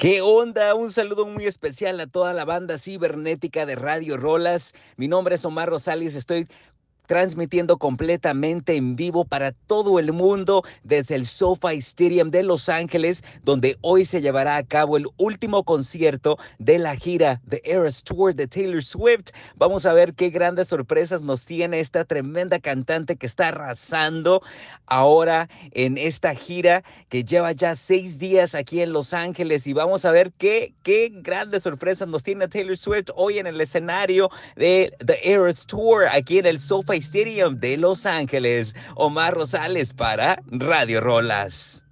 ¿Qué onda? Un saludo muy especial a toda la banda cibernética de Radio Rolas. Mi nombre es Omar Rosales, estoy transmitiendo completamente en vivo para todo el mundo desde el SoFi Stadium de Los Ángeles, donde hoy se llevará a cabo el último concierto de la gira de Eras Tour de Taylor Swift. Vamos a ver qué grandes sorpresas nos tiene esta tremenda cantante que está arrasando ahora en esta gira que lleva ya seis días aquí en Los Ángeles y vamos a ver qué, qué grandes sorpresas nos tiene Taylor Swift hoy en el escenario de The Eras Tour aquí en el SoFi Stadium de Los Ángeles. Omar Rosales para Radio Rolas.